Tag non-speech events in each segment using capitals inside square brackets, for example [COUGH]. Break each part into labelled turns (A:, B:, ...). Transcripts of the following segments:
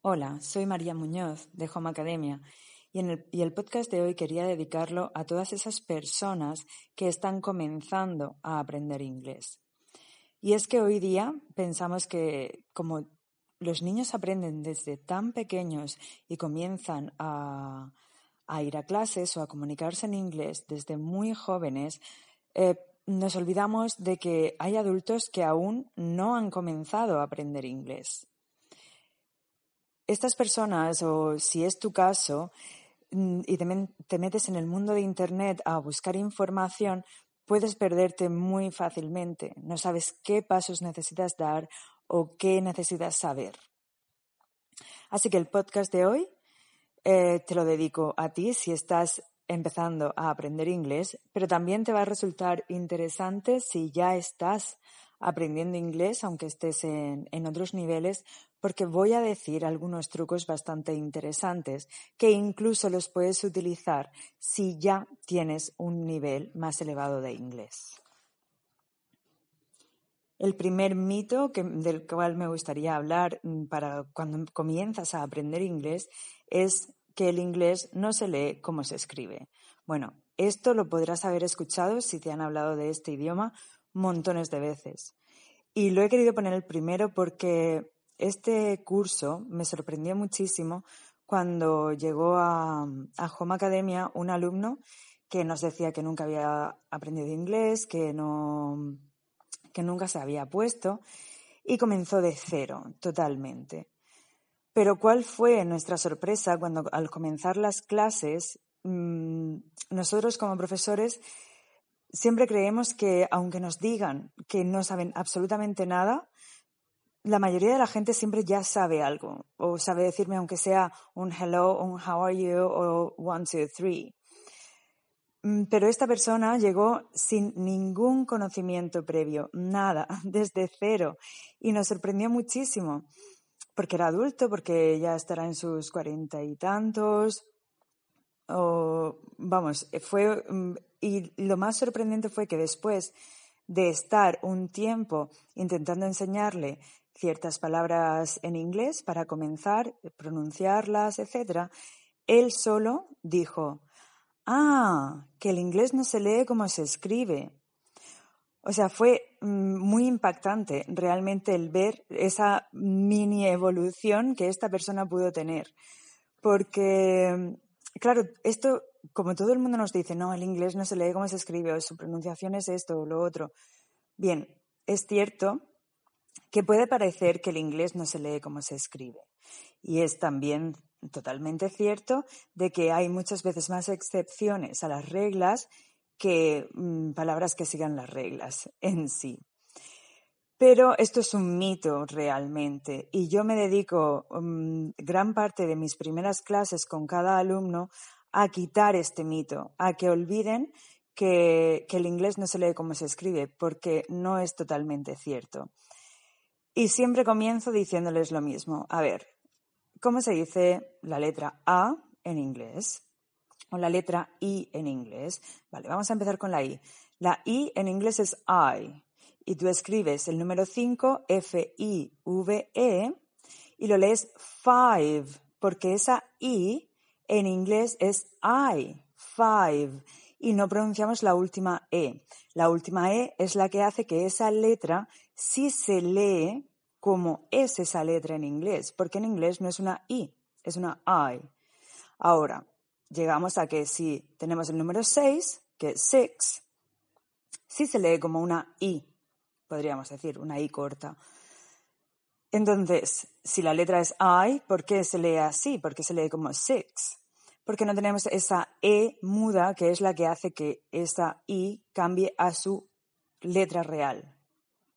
A: Hola, soy María Muñoz de Home Academia y, el, podcast de hoy quería dedicarlo a todas esas personas que están comenzando a aprender inglés. Y es que hoy día pensamos que como los niños aprenden desde tan pequeños y comienzan a, a ir a clases o a comunicarse en inglés desde muy jóvenes, eh, nos olvidamos de que hay adultos que aún no han comenzado a aprender inglés. Estas personas, o si es tu caso, mm, y te metes en el mundo de Internet a buscar información, puedes perderte muy fácilmente. No sabes qué pasos necesitas dar o qué necesitas saber. Así que el podcast de hoy eh, te lo dedico a ti si estás empezando a aprender inglés, pero también te va a resultar interesante si ya estás aprendiendo inglés, aunque estés en, otros niveles, porque voy a decir algunos trucos bastante interesantes que incluso los puedes utilizar si ya tienes un nivel más elevado de inglés. El primer mito del cual me gustaría hablar mm, para cuando comienzas a aprender inglés es que el inglés no se lee como se escribe. Bueno, esto lo podrás haber escuchado si te han hablado de este idioma montones de veces. Y lo he querido poner el primero porque este curso me sorprendió muchísimo cuando llegó a, Home Academia un alumno que nos decía que nunca había aprendido inglés, que, no, que nunca se había puesto y comenzó de cero, totalmente. Pero ¿cuál fue nuestra sorpresa cuando al comenzar las clases, mm, nosotros como profesores siempre creemos que aunque nos digan que no saben absolutamente nada, la mayoría de la gente siempre ya sabe algo o sabe decirme aunque sea un hello, un how are you o one, two, three. Mm, pero esta persona llegó sin ningún conocimiento previo, nada, [LAUGHS] desde cero, y nos sorprendió muchísimo, porque era adulto, porque ya estará en sus cuarenta y tantos, o vamos, fue, mm, y lo más sorprendente fue que después de estar un tiempo intentando enseñarle ciertas palabras en inglés para comenzar, pronunciarlas, etc., él solo dijo, ah, que el inglés no se lee como se escribe. O sea, fue mm, muy impactante realmente el ver esa mini evolución que esta persona pudo tener. Porque, claro, esto, como todo el mundo nos dice, no, el inglés no se lee como se escribe, o su pronunciación es esto o lo otro. Bien, es cierto que puede parecer que el inglés no se lee como se escribe. Y es también totalmente cierto de que hay muchas veces más excepciones a las reglas que mm, palabras que sigan las reglas en sí. Pero esto es un mito realmente y yo me dedico mm, gran parte de mis primeras clases con cada alumno a quitar este mito, a que olviden que el inglés no se lee como se escribe, porque no es totalmente cierto. Y siempre comienzo diciéndoles lo mismo. A ver, ¿cómo se dice la letra A en inglés? O la letra I en inglés. Vale, vamos a empezar con la I. La I en inglés es I. Y tú escribes el número 5, F-I-V-E, y lo lees five, porque esa I en inglés es I, five, y no pronunciamos la última E. La última E es la que hace que esa letra sí se lee como es esa letra en inglés, porque en inglés no es una I, es una I. Ahora, llegamos a que si tenemos el número 6, que es six, sí se lee como una I, podríamos decir, una I corta. Entonces, si la letra es I, ¿por qué se lee así? ¿Por qué se lee como six? Porque no tenemos esa E muda que es la que hace que esa I cambie a su letra real.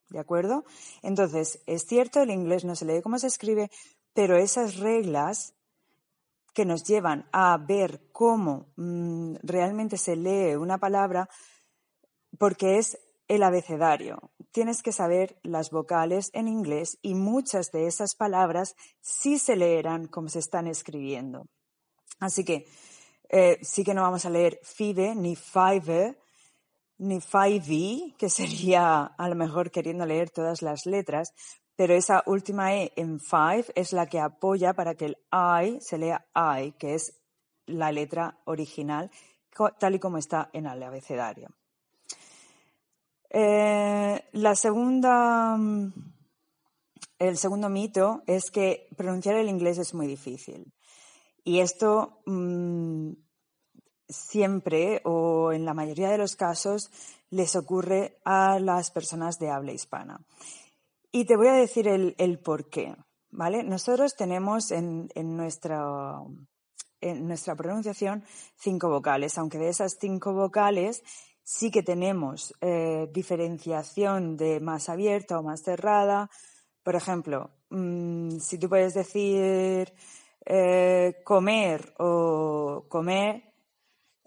A: ¿De acuerdo? Entonces, es cierto, el inglés no se lee como se escribe, pero esas reglas que nos llevan a ver cómo mm, realmente se lee una palabra, porque es el abecedario. Tienes que saber las vocales en inglés y muchas de esas palabras sí se leerán como se están escribiendo. Así que eh, sí que no vamos a leer FIDE ni FIVE, ni 5 que sería a lo mejor queriendo leer todas las letras, pero esa última E en five es la que apoya para que el I se lea I, que es la letra original, tal y como está en el abecedario. Eh, la segunda, el segundo mito es que pronunciar el inglés es muy difícil. Y esto mm, siempre o en la mayoría de los casos les ocurre a las personas de habla hispana. Y te voy a decir el, qué. ¿vale? Nosotros tenemos en, nuestra, en nuestra pronunciación cinco vocales, aunque de esas cinco vocales sí que tenemos eh, diferenciación de más abierta o más cerrada. Por ejemplo, mm, si tú puedes decir eh, comer o comer,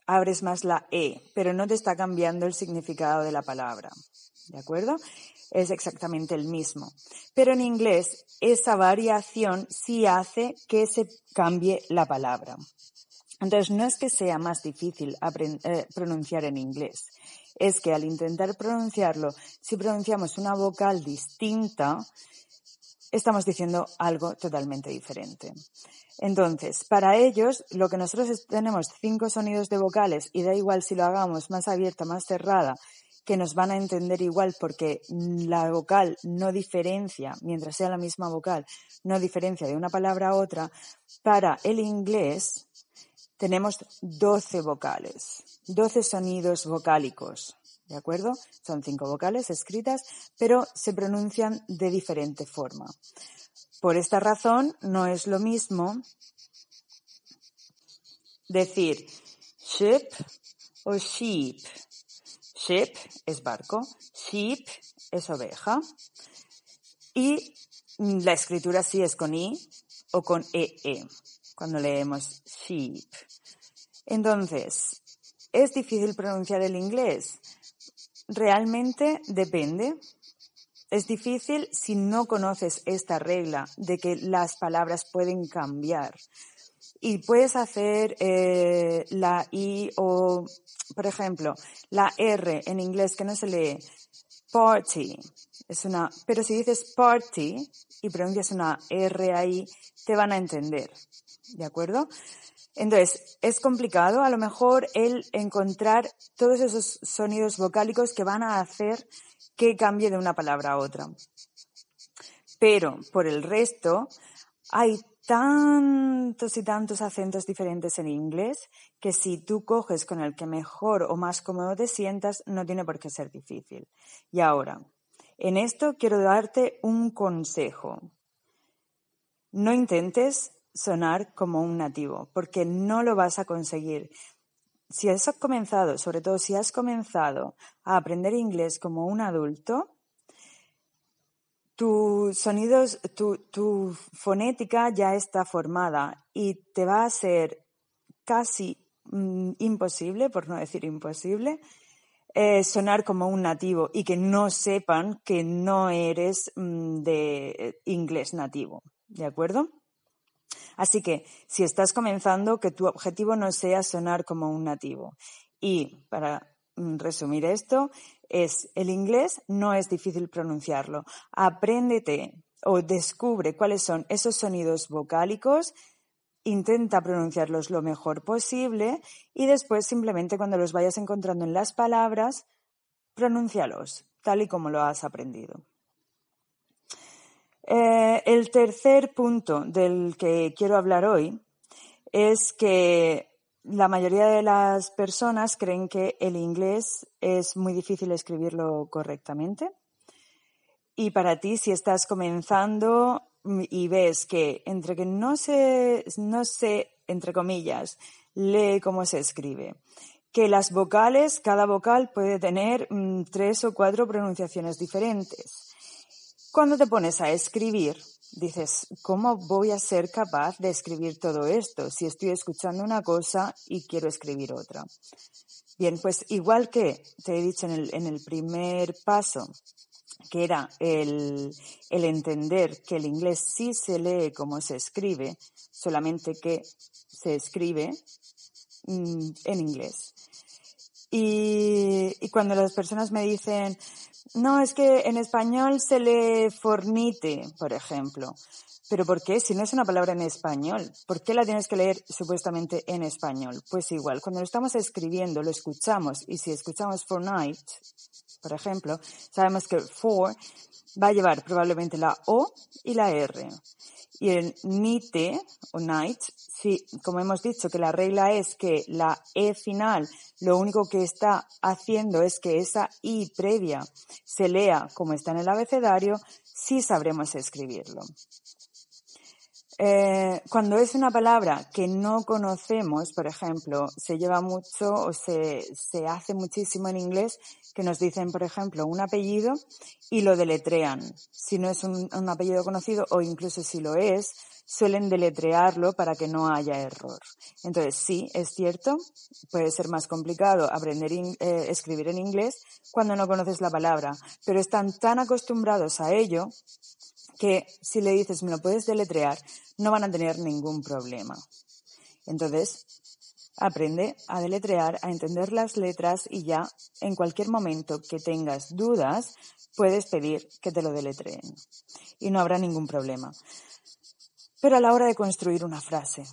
A: abres más la E, pero no te está cambiando el significado de la palabra. ¿De acuerdo? Es exactamente el mismo. Pero en inglés, esa variación sí hace que se cambie la palabra. Entonces, no es que sea más difícil eh, pronunciar en inglés, es que al intentar pronunciarlo, si pronunciamos una vocal distinta, estamos diciendo algo totalmente diferente. Entonces, para ellos, lo que nosotros tenemos cinco sonidos de vocales y da igual si lo hagamos más abierta, más cerrada, que nos van a entender igual porque la vocal no diferencia, mientras sea la misma vocal, no diferencia de una palabra a otra, para el inglés tenemos 12 vocales, 12 sonidos vocálicos. ¿De acuerdo? Son cinco vocales escritas, pero se pronuncian de diferente forma. Por esta razón, no es lo mismo decir ship o sheep. Ship es barco, sheep es oveja. Y la escritura sí es con i o con ee e, cuando leemos sheep. Entonces, ¿es difícil pronunciar el inglés? Realmente depende. Es difícil si no conoces esta regla de que las palabras pueden cambiar. Y puedes hacer eh, la I o, por ejemplo, la R en inglés que no se lee party. Es una, pero si dices party y pronuncias una R ahí, te van a entender. ¿De acuerdo? Entonces, es complicado a lo mejor el encontrar todos esos sonidos vocálicos que van a hacer que cambie de una palabra a otra. Pero por el resto, hay tantos y tantos acentos diferentes en inglés que si tú coges con el que mejor o más cómodo te sientas, no tiene por qué ser difícil. Y ahora, en esto quiero darte un consejo. No intentes sonar como un nativo, porque no lo vas a conseguir si has comenzado, sobre todo si has comenzado a aprender inglés como un adulto, tu sonidos, tu, fonética ya está formada y te va a ser casi mm, imposible, por no decir imposible, eh, sonar como un nativo y que no sepan que no eres mm, de inglés nativo. ¿De acuerdo? Así que si estás comenzando, que tu objetivo no sea sonar como un nativo. Y para mm, resumir esto, es el inglés no es difícil pronunciarlo. Apréndete o descubre cuáles son esos sonidos vocálicos, intenta pronunciarlos lo mejor posible y después simplemente cuando los vayas encontrando en las palabras, pronúncialos tal y como lo has aprendido. Eh, el tercer punto del que quiero hablar hoy es que la mayoría de las personas creen que el inglés es muy difícil escribirlo correctamente. Y para ti, si estás comenzando y ves que entre que no sé, no sé, entre comillas, lee cómo se escribe, que las vocales, cada vocal puede tener mm, tres o cuatro pronunciaciones diferentes cuando te pones a escribir, dices, ¿cómo voy a ser capaz de escribir todo esto si estoy escuchando una cosa y quiero escribir otra? Bien, pues igual que te he dicho en el, primer paso, que era el, entender que el inglés sí se lee como se escribe, solamente que se escribe mm, en inglés. Y cuando las personas me dicen, no, es que en español se le fornite, por ejemplo. Pero ¿por qué? Si no es una palabra en español, ¿por qué la tienes que leer supuestamente en español? Pues igual, cuando lo estamos escribiendo, lo escuchamos y si escuchamos for night, por ejemplo, sabemos que for va a llevar probablemente la O y la R. Y el nite o night, sí, como hemos dicho que la regla es que la E final lo único que está haciendo es que esa I previa se lea como está en el abecedario, sí sabremos escribirlo. Eh, cuando es una palabra que no conocemos, por ejemplo, se lleva mucho o se, se hace muchísimo en inglés que nos dicen, por ejemplo, un apellido y lo deletrean. Si no es un, apellido conocido o incluso si lo es, suelen deletrearlo para que no haya error. Entonces, sí, es cierto, puede ser más complicado aprender eh, escribir en inglés cuando no conoces la palabra, pero están tan acostumbrados a ello que si le dices me lo puedes deletrear, no van a tener ningún problema. Entonces, aprende a deletrear, a entender las letras y ya en cualquier momento que tengas dudas, puedes pedir que te lo deletreen y no habrá ningún problema. Pero a la hora de construir una frase,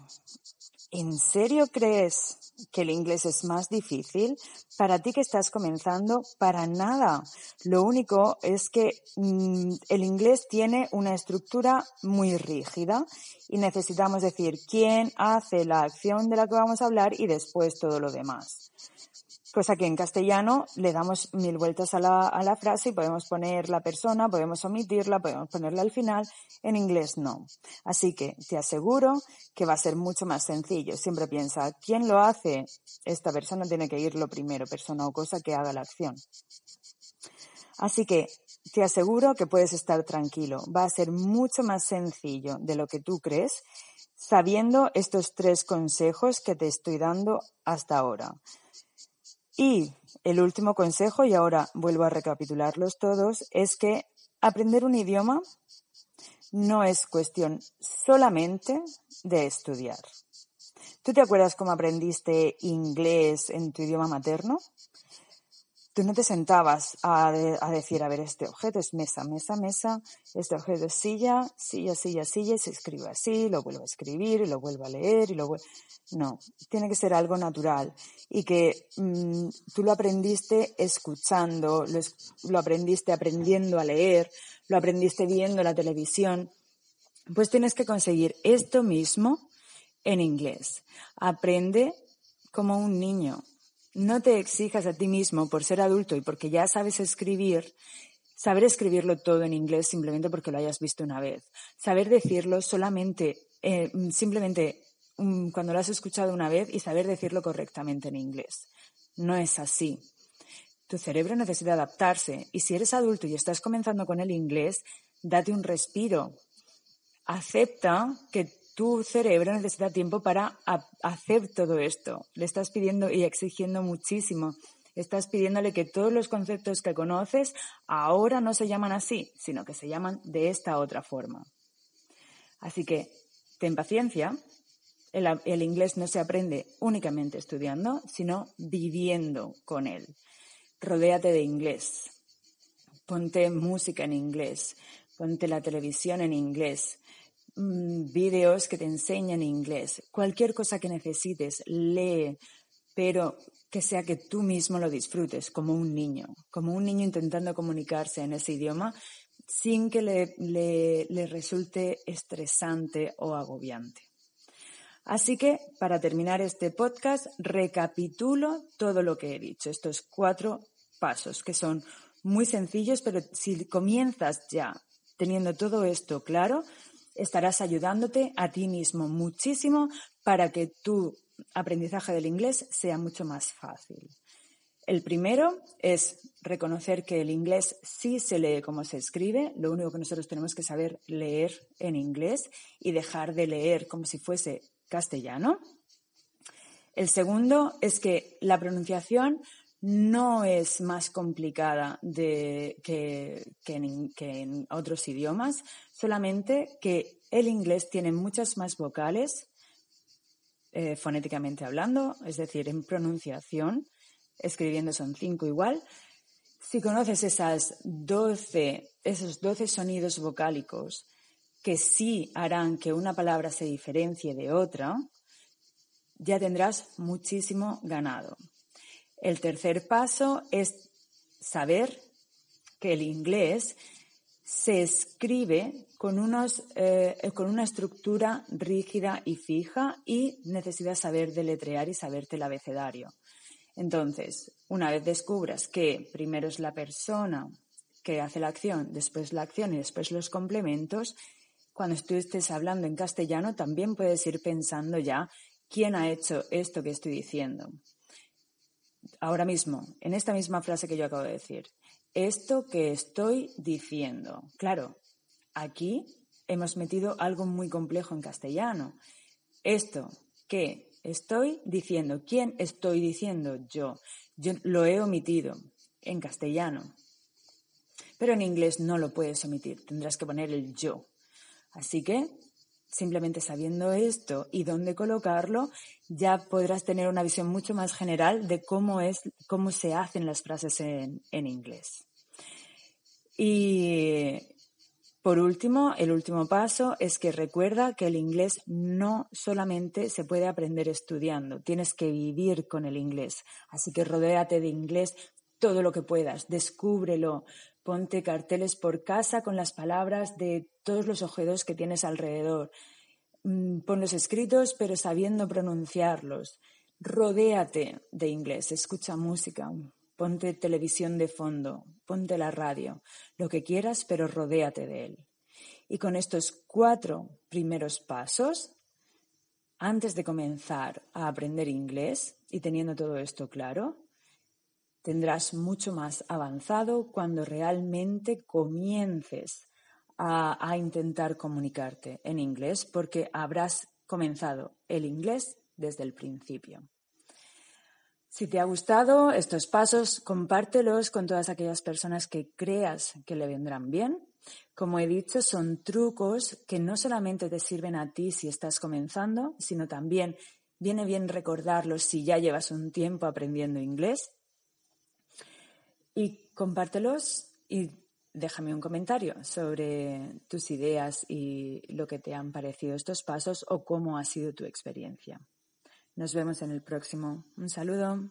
A: ¿en serio crees que el inglés es más difícil? Para ti que estás comenzando, para nada. Lo único es que mm, el inglés tiene una estructura muy rígida y necesitamos decir quién hace la acción de la que vamos a hablar y después todo lo demás. Cosa que en castellano le damos mil vueltas a la, a la frase y podemos poner la persona, podemos omitirla, podemos ponerla al final. En inglés no. Así que te aseguro que va a ser mucho más sencillo. Siempre piensa, ¿quién lo hace? Esta persona tiene que ir lo primero, persona o cosa que haga la acción. Así que te aseguro que puedes estar tranquilo. Va a ser mucho más sencillo de lo que tú crees sabiendo estos tres consejos que te estoy dando hasta ahora. Y el último consejo, y ahora vuelvo a recapitularlos todos, es que aprender un idioma no es cuestión solamente de estudiar. ¿Tú te acuerdas cómo aprendiste inglés en tu idioma materno? Tú no te sentabas a, decir, a ver, este objeto es mesa, mesa, mesa, este objeto es silla, silla, silla, silla, y se escribe así, lo vuelvo a escribir, y lo vuelvo a leer, y lo vuelvo... No, tiene que ser algo natural y que mm, tú lo aprendiste escuchando, lo, lo aprendiste aprendiendo a leer, lo aprendiste viendo la televisión. Pues tienes que conseguir esto mismo en inglés. Aprende como un niño, no te exijas a ti mismo por ser adulto y porque ya sabes escribir, saber escribirlo todo en inglés simplemente porque lo hayas visto una vez. Saber decirlo solamente, eh, simplemente um, cuando lo has escuchado una vez y saber decirlo correctamente en inglés. No es así. Tu cerebro necesita adaptarse y si eres adulto y estás comenzando con el inglés, date un respiro. Acepta que tu cerebro necesita tiempo para hacer todo esto. Le estás pidiendo y exigiendo muchísimo. Estás pidiéndole que todos los conceptos que conoces ahora no se llaman así, sino que se llaman de esta otra forma. Así que ten paciencia. El, el inglés no se aprende únicamente estudiando, sino viviendo con él. Rodéate de inglés. Ponte música en inglés. Ponte la televisión en inglés Mm, vídeos que te enseñen inglés, cualquier cosa que necesites, lee, pero que sea que tú mismo lo disfrutes como un niño, como un niño intentando comunicarse en ese idioma sin que le resulte estresante o agobiante. Así que, para terminar este podcast, recapitulo todo lo que he dicho, estos cuatro pasos que son muy sencillos, pero si comienzas ya teniendo todo esto claro, estarás ayudándote a ti mismo muchísimo para que tu aprendizaje del inglés sea mucho más fácil. El primero es reconocer que el inglés sí se lee como se escribe, lo único que nosotros tenemos que saber leer en inglés y dejar de leer como si fuese castellano. El segundo es que la pronunciación no es más complicada que, en, otros idiomas, solamente que el inglés tiene muchas más vocales, eh, fonéticamente hablando, es decir, en pronunciación, escribiendo son cinco igual. Si conoces esas 12, esos 12 sonidos vocálicos que sí harán que una palabra se diferencie de otra, ya tendrás muchísimo ganado. El tercer paso es saber que el inglés se escribe con, unos, eh, con una estructura rígida y fija y necesitas saber deletrear y saberte el abecedario. Entonces, una vez descubras que primero es la persona que hace la acción, después la acción y después los complementos, cuando tú estés hablando en castellano también puedes ir pensando ya quién ha hecho esto que estoy diciendo. Ahora mismo, en esta misma frase que yo acabo de decir, esto que estoy diciendo. Claro, aquí hemos metido algo muy complejo en castellano. Esto que estoy diciendo, ¿quién estoy diciendo? Yo. Yo lo he omitido en castellano. Pero en inglés no lo puedes omitir, tendrás que poner el yo. Así que simplemente sabiendo esto y dónde colocarlo, ya podrás tener una visión mucho más general de cómo es, cómo se hacen las frases en, en inglés. Y por último, el último paso es que recuerda que el inglés no solamente se puede aprender estudiando, tienes que vivir con el inglés. Así que rodéate de inglés todo lo que puedas, descúbrelo, ponte carteles por casa con las palabras de todos los objetos que tienes alrededor. Mm, ponlos escritos, pero sabiendo pronunciarlos. Rodéate de inglés, escucha música, ponte televisión de fondo, ponte la radio, lo que quieras, pero rodéate de él. Y con estos cuatro primeros pasos, antes de comenzar a aprender inglés y teniendo todo esto claro, tendrás mucho más avanzado cuando realmente comiences a, intentar comunicarte en inglés porque habrás comenzado el inglés desde el principio. Si te ha gustado estos pasos, compártelos con todas aquellas personas que creas que le vendrán bien. Como he dicho, son trucos que no solamente te sirven a ti si estás comenzando, sino también viene bien recordarlos si ya llevas un tiempo aprendiendo inglés. Y compártelos y déjame un comentario sobre tus ideas y lo que te han parecido estos pasos o cómo ha sido tu experiencia. Nos vemos en el próximo. Un saludo.